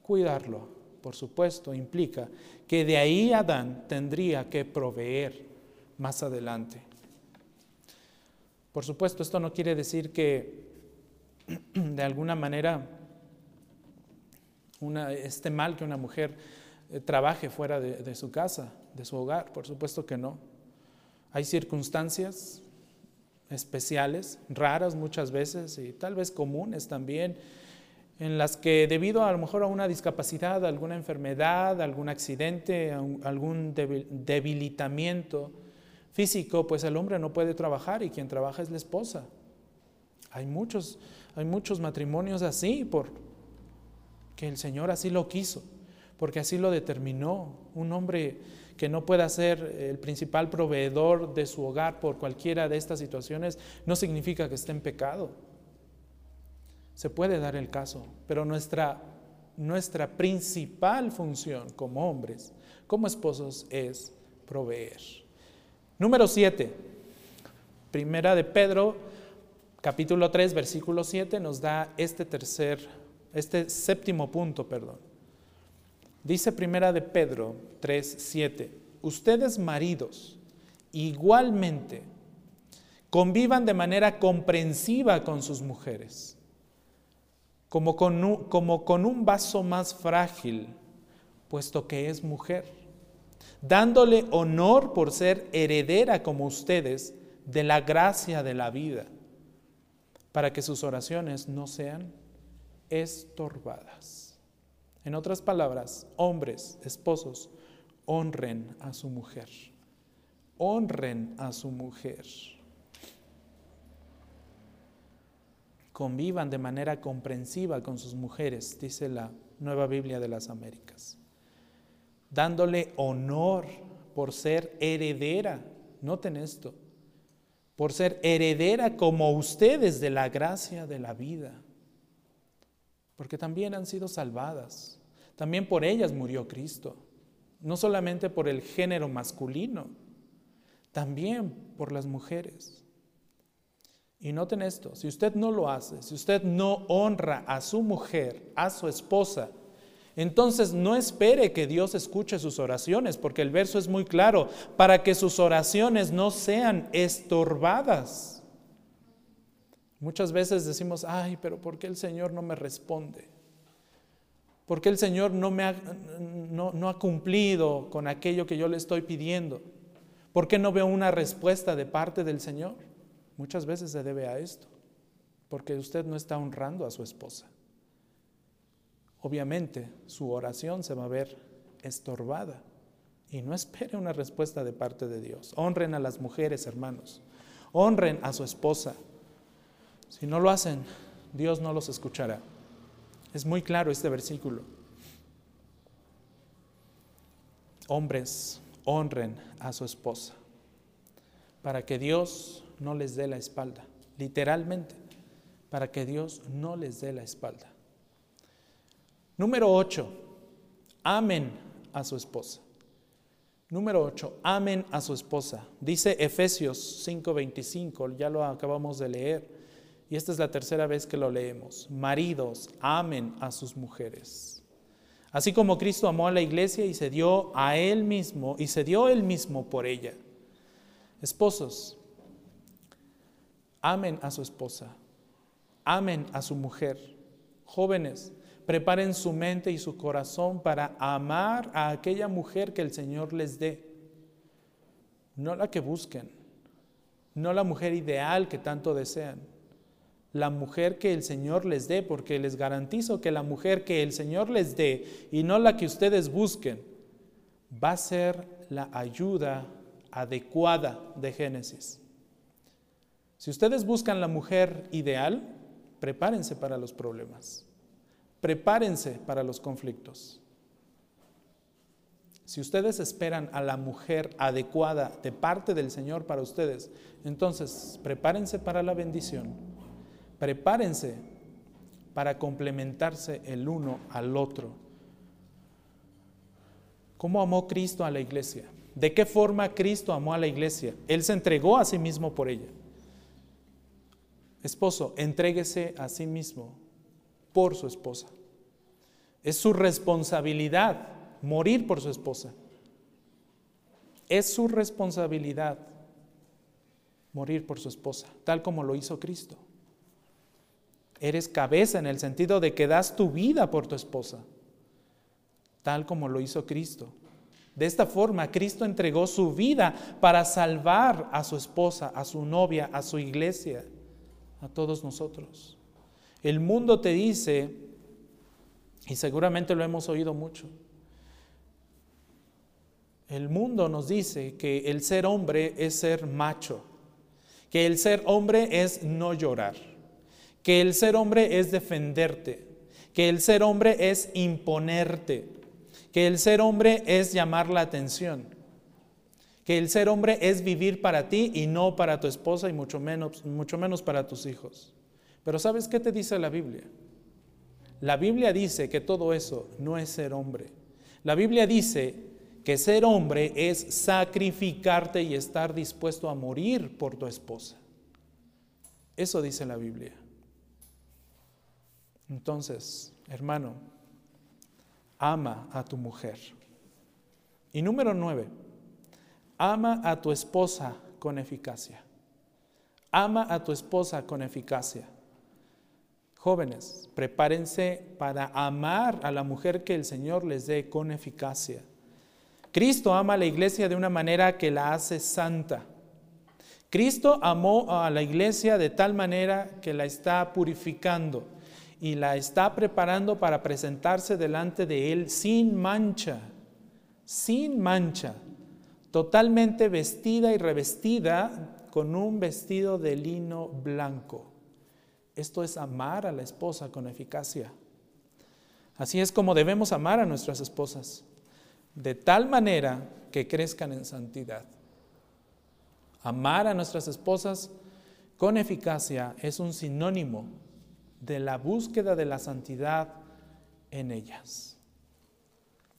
cuidarlo. Por supuesto, implica que de ahí Adán tendría que proveer más adelante. Por supuesto, esto no quiere decir que de alguna manera esté mal que una mujer eh, trabaje fuera de, su casa, de su hogar, por supuesto que no. Hay circunstancias especiales, raras muchas veces y tal vez comunes también, en las que debido a, lo mejor a una discapacidad, alguna enfermedad, algún accidente, algún debilitamiento físico, pues el hombre no puede trabajar y quien trabaja es la esposa. Hay muchos, hay muchos matrimonios así, por que el Señor así lo quiso porque así lo determinó. Un hombre que no pueda ser el principal proveedor de su hogar por cualquiera de estas situaciones no significa que esté en pecado. Se puede dar el caso, pero nuestra, nuestra principal función como hombres, como esposos, es proveer. Número 7. Primera de Pedro, capítulo 3, versículo 7, nos da este tercer, este séptimo punto, perdón. Dice primera de Pedro 3, 7, ustedes maridos igualmente convivan de manera comprensiva con sus mujeres, como con, un, como con un vaso más frágil, puesto que es mujer, dándole honor por ser heredera como ustedes de la gracia de la vida, para que sus oraciones no sean estorbadas. En otras palabras, hombres, esposos, honren a su mujer. Honren a su mujer. Convivan de manera comprensiva con sus mujeres, dice la Nueva Biblia de las Américas, dándole honor por ser heredera, noten esto, por ser heredera como ustedes de la gracia de la vida porque también han sido salvadas, también por ellas murió Cristo, no solamente por el género masculino, también por las mujeres. Y noten esto, si usted no lo hace, si usted no honra a su mujer, a su esposa, entonces no espere que Dios escuche sus oraciones, porque el verso es muy claro, para que sus oraciones no sean estorbadas. Muchas veces decimos, ay, pero ¿por qué el Señor no me responde? ¿Por qué el Señor no, me ha, no, ha cumplido con aquello que yo le estoy pidiendo? ¿Por qué no veo una respuesta de parte del Señor? Muchas veces se debe a esto, porque usted no está honrando a su esposa. Obviamente su oración se va a ver estorbada y no espere una respuesta de parte de Dios. Honren a las mujeres, hermanos. Honren a su esposa. Si no lo hacen, Dios no los escuchará. Es muy claro este versículo. Hombres, honren a su esposa para que Dios no les dé la espalda, literalmente, para que Dios no les dé la espalda. Número 8, amen a su esposa. Número 8, amen a su esposa. Dice Efesios 5:25, ya lo acabamos de leer, y esta es la tercera vez que lo leemos. Maridos, amen a sus mujeres. Así como Cristo amó a la iglesia y se dio a él mismo, y se dio él mismo por ella. Esposos, amen a su esposa, amen a su mujer. Jóvenes, preparen su mente y su corazón para amar a aquella mujer que el Señor les dé, no la que busquen, no la mujer ideal que tanto desean, la mujer que el Señor les dé, porque les garantizo que la mujer que el Señor les dé y no la que ustedes busquen, va a ser la ayuda adecuada de Génesis. Si ustedes buscan la mujer ideal, prepárense para los problemas, prepárense para los conflictos. Si ustedes esperan a la mujer adecuada de parte del Señor para ustedes, entonces prepárense para la bendición, prepárense para complementarse el uno al otro. ¿Cómo amó Cristo a la iglesia? ¿De qué forma Cristo amó a la iglesia? Él se entregó a sí mismo por ella. Esposo, entréguese a sí mismo por su esposa. Es su responsabilidad morir por su esposa. Es su responsabilidad morir por su esposa, tal como lo hizo Cristo. Eres cabeza en el sentido de que das tu vida por tu esposa, tal como lo hizo Cristo. De esta forma, Cristo entregó su vida para salvar a su esposa, a su novia, a su iglesia, a todos nosotros. El mundo te dice, y seguramente lo hemos oído mucho, el mundo nos dice que el ser hombre es ser macho, que el ser hombre es no llorar, que el ser hombre es defenderte, que el ser hombre es imponerte, que el ser hombre es llamar la atención, que el ser hombre es vivir para ti y no para tu esposa y mucho menos, mucho menos para tus hijos. Pero ¿sabes qué te dice la Biblia? La Biblia dice que todo eso no es ser hombre. La Biblia dice que ser hombre es sacrificarte y estar dispuesto a morir por tu esposa. Eso dice la Biblia. Entonces, hermano, ama a tu mujer. Y número nueve, ama a tu esposa con eficacia. Ama a tu esposa con eficacia. Jóvenes, prepárense para amar a la mujer que el Señor les dé con eficacia. Cristo ama a la iglesia de una manera que la hace santa. Cristo amó a la iglesia de tal manera que la está purificando y la está preparando para presentarse delante de Él sin mancha, sin mancha, totalmente vestida y revestida con un vestido de lino blanco. Esto es amar a la esposa con eficacia. Así es como debemos amar a nuestras esposas, de tal manera que crezcan en santidad. Amar a nuestras esposas con eficacia es un sinónimo de la búsqueda de la santidad en ellas.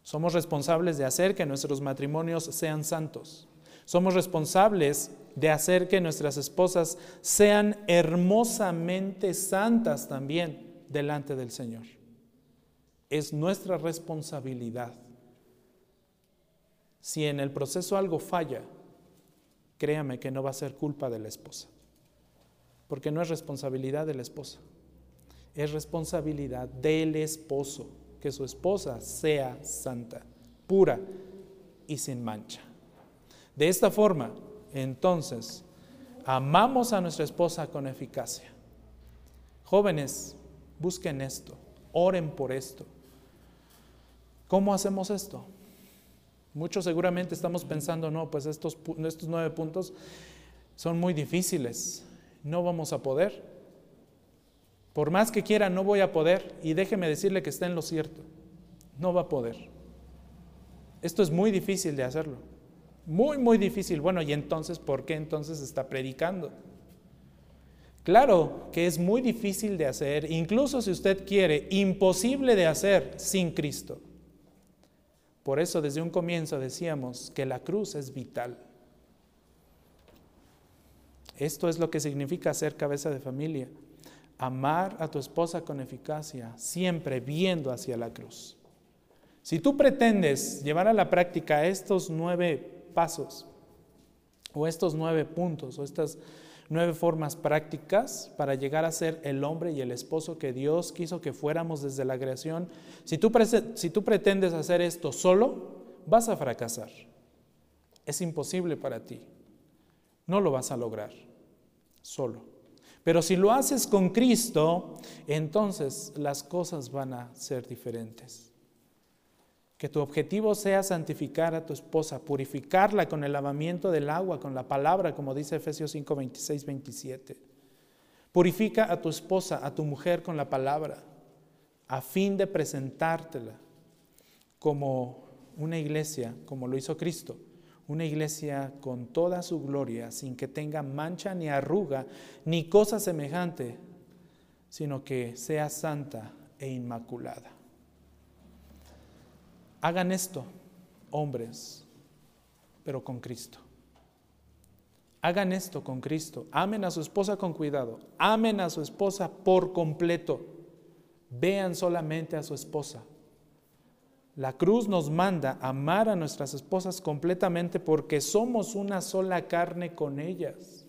Somos responsables de hacer que nuestros matrimonios sean santos. Somos responsables de hacer que nuestras esposas sean hermosamente santas también delante del Señor. Es nuestra responsabilidad. Si en el proceso algo falla, créame que no va a ser culpa de la esposa, porque no es responsabilidad de la esposa, es responsabilidad del esposo que su esposa sea santa, pura y sin mancha. De esta forma, entonces, amamos a nuestra esposa con eficacia. Jóvenes, busquen esto, oren por esto. ¿Cómo hacemos esto? Muchos seguramente estamos pensando, no, pues estos, estos nueve puntos son muy difíciles, no vamos a poder. Por más que quiera, no voy a poder. Y déjeme decirle que está en lo cierto. No va a poder. Esto es muy difícil de hacerlo. Muy, muy difícil. Bueno, ¿y entonces por qué entonces está predicando? Claro que es muy difícil de hacer, incluso si usted quiere, imposible de hacer sin Cristo. Por eso desde un comienzo decíamos que la cruz es vital. Esto es lo que significa ser cabeza de familia amar a tu esposa con eficacia, siempre viendo hacia la cruz. Si tú pretendes llevar a la práctica estos nueve pasos, o estos nueve puntos, o estas nueve formas prácticas para llegar a ser el hombre y el esposo que Dios quiso que fuéramos desde la creación, si tú, si tú pretendes hacer esto solo, vas a fracasar. Es imposible para ti. No lo vas a lograr solo. Pero si lo haces con Cristo, entonces las cosas van a ser diferentes. Que tu objetivo sea santificar a tu esposa, purificarla con el lavamiento del agua, con la palabra, como dice Efesios 5, 26, 27. Purifica a tu esposa, a tu mujer con la palabra, a fin de presentártela como una iglesia, como lo hizo Cristo una iglesia con toda su gloria, sin que tenga mancha ni arruga, ni cosa semejante, sino que sea santa e inmaculada. Hagan esto, hombres, pero con Cristo. Hagan esto con Cristo. Amen a su esposa con cuidado. Amen a su esposa por completo. Vean solamente a su esposa la cruz nos manda amar a nuestras esposas completamente porque somos una sola carne con ellas.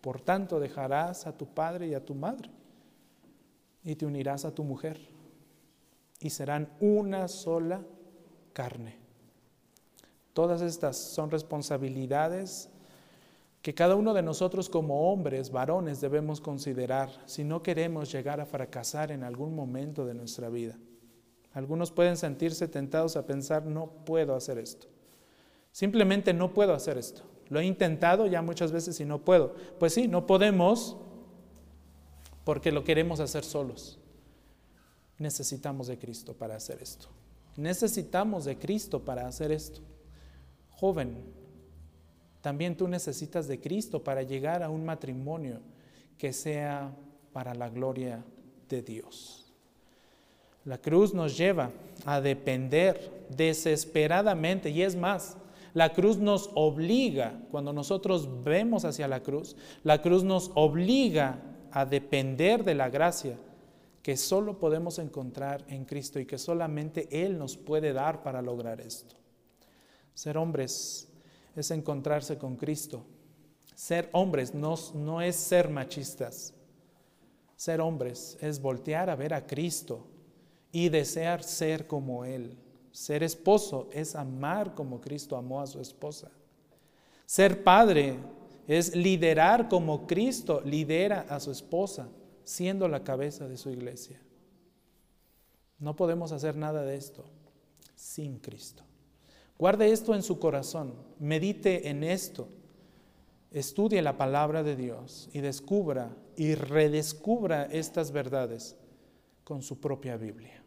Por tanto, dejarás a tu padre y a tu madre y te unirás a tu mujer y serán una sola carne. Todas estas son responsabilidades que cada uno de nosotros como hombres, varones, debemos considerar si no queremos llegar a fracasar en algún momento de nuestra vida. Algunos pueden sentirse tentados a pensar, no puedo hacer esto. Simplemente no puedo hacer esto. Lo he intentado ya muchas veces y no puedo. Pues sí, no podemos porque lo queremos hacer solos. Necesitamos de Cristo para hacer esto. Necesitamos de Cristo para hacer esto. Joven, también tú necesitas de Cristo para llegar a un matrimonio que sea para la gloria de Dios. La cruz nos lleva a depender desesperadamente y es más, la cruz nos obliga, cuando nosotros vemos hacia la cruz, la cruz nos obliga a depender de la gracia que solo podemos encontrar en Cristo y que solamente Él nos puede dar para lograr esto. Ser hombres es encontrarse con Cristo. Ser hombres no, no es ser machistas. Ser hombres es voltear a ver a Cristo y desear ser como Él. Ser esposo es amar como Cristo amó a su esposa. Ser padre es liderar como Cristo lidera a su esposa, siendo la cabeza de su iglesia. No podemos hacer nada de esto sin Cristo. Guarde esto en su corazón, medite en esto estudie la palabra de Dios y descubra y redescubra estas verdades con su propia Biblia.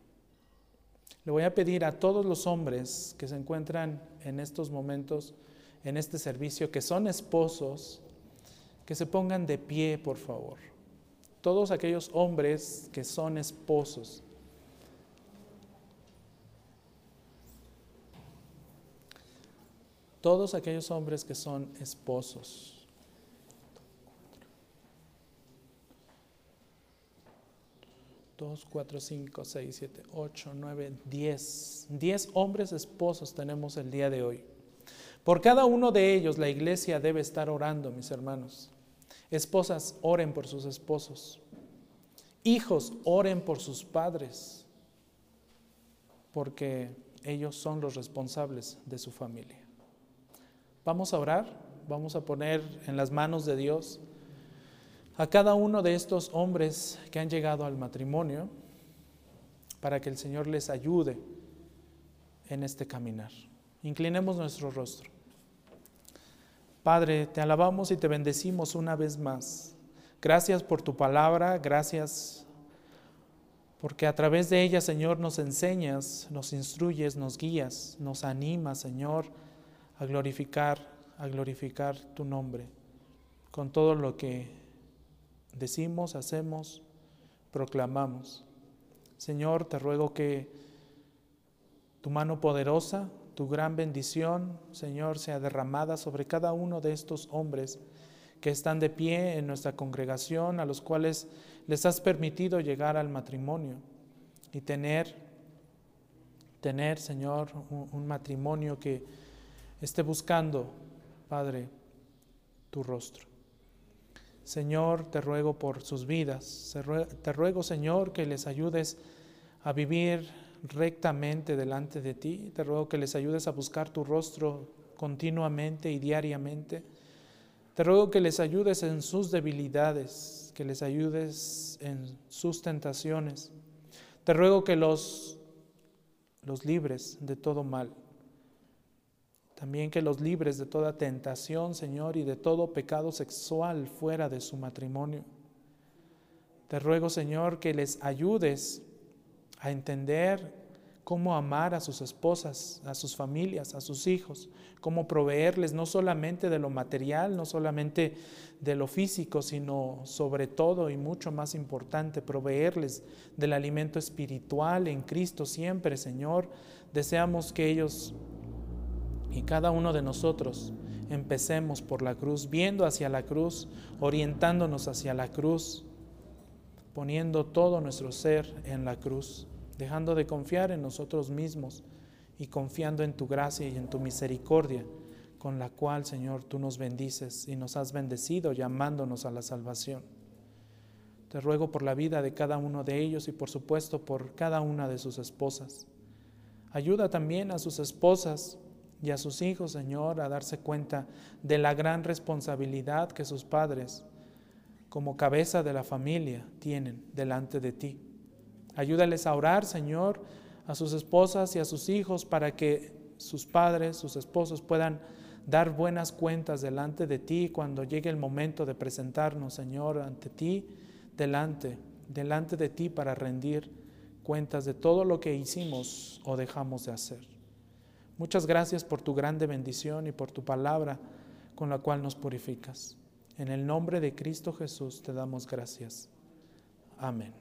Le voy a pedir a todos los hombres que se encuentran en estos momentos, en este servicio, que son esposos, que se pongan de pie, por favor. Todos aquellos hombres que son esposos. Todos aquellos hombres que son esposos. Dos, cuatro, cinco, seis, siete, ocho, nueve, diez. Diez hombres esposos tenemos el día de hoy. Por cada uno de ellos la iglesia debe estar orando, mis hermanos. Esposas, oren por sus esposos. Hijos, oren por sus padres, porque ellos son los responsables de su familia. Vamos a orar, vamos a poner en las manos de Dios a cada uno de estos hombres que han llegado al matrimonio para que el Señor les ayude en este caminar. Inclinemos nuestro rostro. Padre, te alabamos y te bendecimos una vez más. Gracias por tu palabra, gracias porque a través de ella, Señor, nos enseñas, nos instruyes, nos guías, nos animas, Señor, a glorificar, a glorificar tu nombre con todo lo que decimos, hacemos, proclamamos. Señor, te ruego que tu mano poderosa, tu gran bendición, Señor, sea derramada sobre cada uno de estos hombres que están de pie en nuestra congregación, a los cuales les has permitido llegar al matrimonio y tener, tener, Señor, un, un matrimonio que esté buscando, Padre, tu rostro. Señor, te ruego por sus vidas. Te ruego, Señor, que les ayudes a vivir rectamente delante de ti. Te ruego que les ayudes a buscar tu rostro continuamente y diariamente. Te ruego que les ayudes en sus debilidades, que les ayudes en sus tentaciones. Te ruego que los, los libres de todo mal. También que los libres de toda tentación, Señor, y de todo pecado sexual fuera de su matrimonio. Te ruego, Señor, que les ayudes a entender cómo amar a sus esposas, a sus familias, a sus hijos, cómo proveerles no solamente de lo material, no solamente de lo físico, sino sobre todo y mucho más importante, proveerles del alimento espiritual en Cristo siempre, Señor. Deseamos que ellos y cada uno de nosotros empecemos por la cruz, viendo hacia la cruz, orientándonos hacia la cruz, poniendo todo nuestro ser en la cruz, dejando de confiar en nosotros mismos y confiando en tu gracia y en tu misericordia, con la cual, Señor, tú nos bendices y nos has bendecido llamándonos a la salvación. Te ruego por la vida de cada uno de ellos y por supuesto por cada una de sus esposas. Ayuda también a sus esposas y a sus hijos, Señor, a darse cuenta de la gran responsabilidad que sus padres, como cabeza de la familia, tienen delante de ti. Ayúdales a orar, Señor, a sus esposas y a sus hijos para que sus padres, sus esposos puedan dar buenas cuentas delante de ti cuando llegue el momento de presentarnos, Señor, ante ti, delante, delante de ti para rendir cuentas de todo lo que hicimos o dejamos de hacer. Muchas gracias por tu grande bendición y por tu palabra con la cual nos purificas. En el nombre de Cristo Jesús te damos gracias. Amén.